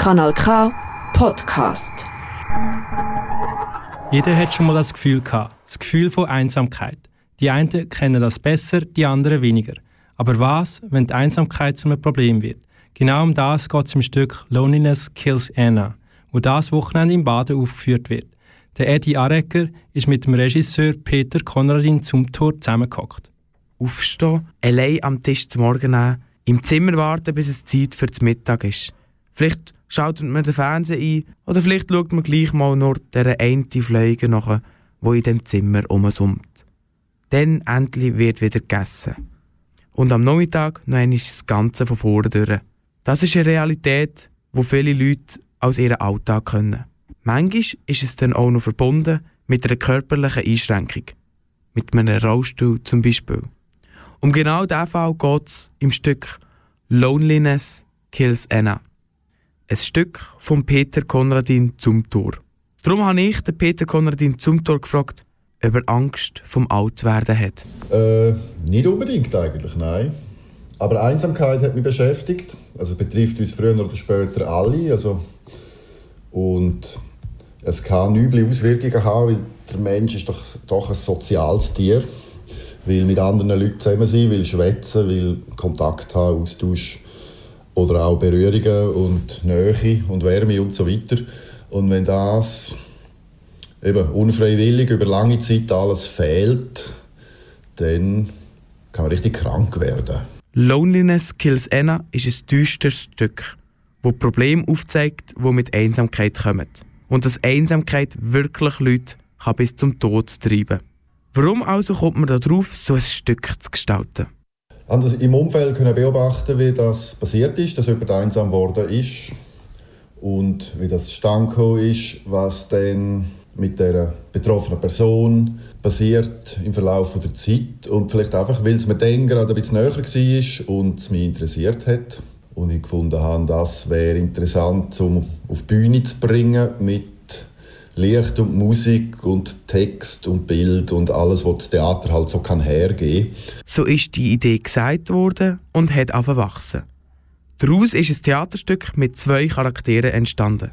Kanal K Podcast. Jeder hat schon mal das Gefühl gehabt, das Gefühl von Einsamkeit. Die einen kennen das besser, die anderen weniger. Aber was, wenn die Einsamkeit zu einem Problem wird? Genau um das geht es im Stück Loneliness Kills Anna, wo das Wochenende im Baden aufgeführt wird. Der Eddie Arecker ist mit dem Regisseur Peter Konradin zum Tor zusammengehockt. Aufstehen, allein am Tisch zum Morgen nehmen, im Zimmer warten, bis es Zeit für das Mittag ist. Vielleicht schaltet man den Fernseher ein oder vielleicht schaut man gleich mal nur dieser eine Fliege nach, wo in dem Zimmer umsummt. Dann endlich wird wieder gegessen. Und am Nachmittag noch einmal das Ganze von vorne durch. Das ist eine Realität, wo viele Leute aus ihrem Alltag können. Manchmal ist es dann auch noch verbunden mit einer körperlichen Einschränkung. Mit einem Rollstuhl zum Beispiel. Um genau diesen Fall geht es im Stück Loneliness Kills Anna. Ein Stück von Peter Konradin zum Tor. Darum habe ich den Peter Konradin zum Tor gefragt, ob er Angst vom Altwerden hat. Äh, nicht unbedingt eigentlich, nein. Aber Einsamkeit hat mich beschäftigt. Also betrifft uns früher oder später alle. Also, und es kann üble Auswirkungen haben, weil der Mensch ist doch, doch ein soziales Tier. Will mit anderen Leuten zusammen sein, will schwätzen, will Kontakt haben, Austausch oder auch Berührungen und Nähe und Wärme und so weiter. Und wenn das eben unfreiwillig über lange Zeit alles fehlt, dann kann man richtig krank werden. Loneliness Kills Anna ist ein düsteres Stück, wo Probleme aufzeigt, die mit Einsamkeit kommen. Und dass Einsamkeit wirklich Leute kann bis zum Tod treiben Warum also kommt man darauf, so ein Stück zu gestalten? Also Im Umfeld können beobachten, wie das passiert ist, dass jemand einsam geworden ist und wie das zustande ist, was dann mit der betroffenen Person passiert im Verlauf der Zeit. Und vielleicht einfach, weil es mir dann gerade ein bisschen näher war und es mich interessiert hat und ich gefunden habe, das wäre interessant, um auf die Bühne zu bringen mit Licht und Musik und Text und Bild und alles, was das Theater halt so kann hergeben. So ist die Idee gesagt worden und hat wachsen. Daraus ist ein Theaterstück mit zwei Charakteren entstanden.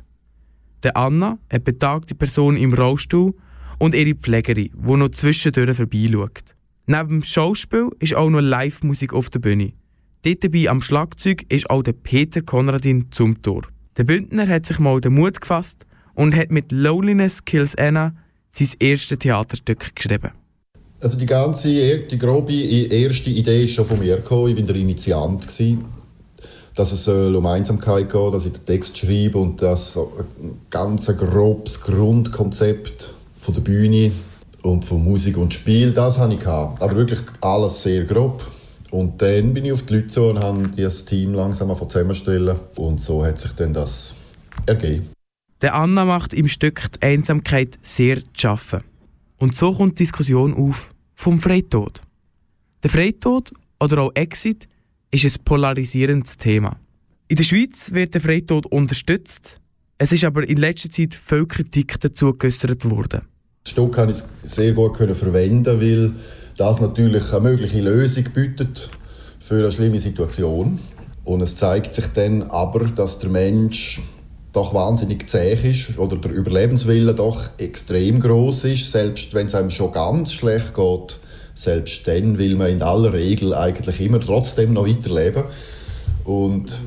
Der Anna, eine betagte Person im Rollstuhl, und ihre Pflegerin, die noch zwischendurch vorbeischaut. Neben dem Schauspiel ist auch noch Live-Musik auf der Bühne. Dort dabei am Schlagzeug ist auch der Peter Konradin zum Tor. Der Bündner hat sich mal den Mut gefasst und hat mit Loneliness Kills Anna sein erstes Theaterstück geschrieben. Also die ganze, die grobe erste Idee ist schon von mir gekommen. Ich war der Initiant gewesen, dass es um Einsamkeit geht, dass ich den Text schreibe und das ein ganz grobes Grundkonzept von der Bühne und von Musik und Spiel, das hatte ich gehabt. Aber wirklich alles sehr grob. Und dann bin ich auf die Leute zu und habe das Team langsam zusammenstellen und so hat sich dann das ergeben. Der Anna macht im Stück die Einsamkeit sehr zu schaffen. Und so kommt die Diskussion auf vom Freitod. Der Freitod oder auch Exit ist ein polarisierendes Thema. In der Schweiz wird der Freitod unterstützt, es ist aber in letzter Zeit viel Kritik dazu geäußert worden. Das Stück kann ich sehr gut verwenden, weil das natürlich eine mögliche Lösung bietet für eine schlimme Situation. Und es zeigt sich dann aber, dass der Mensch doch wahnsinnig zäh ist oder der Überlebenswille doch extrem groß ist, selbst wenn es einem schon ganz schlecht geht. Selbst dann will man in aller Regel eigentlich immer trotzdem noch weiterleben. Und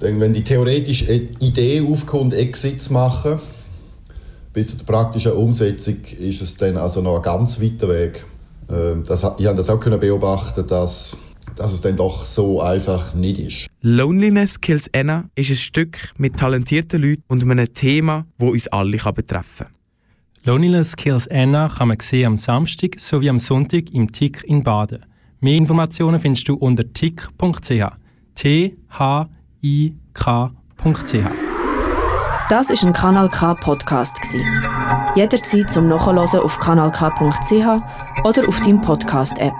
wenn die theoretische Idee aufkommt, Exit zu machen, bis zu der praktischen Umsetzung ist es dann also noch ein ganz weiter Weg. Ähm, das, ich habe das auch beobachten, dass dass es dann doch so einfach nicht ist. Loneliness Kills Anna ist ein Stück mit talentierten Leuten und einem Thema, das uns alle betreffen kann. Loneliness Kills Anna kann man sehen am Samstag sowie am Sonntag im TIC in Baden. Mehr Informationen findest du unter tick.ch. T-H-I-K.ch. Das ist ein Kanal K Podcast Jederzeit zum Nachhören auf kanalk.ch oder auf deinem Podcast App.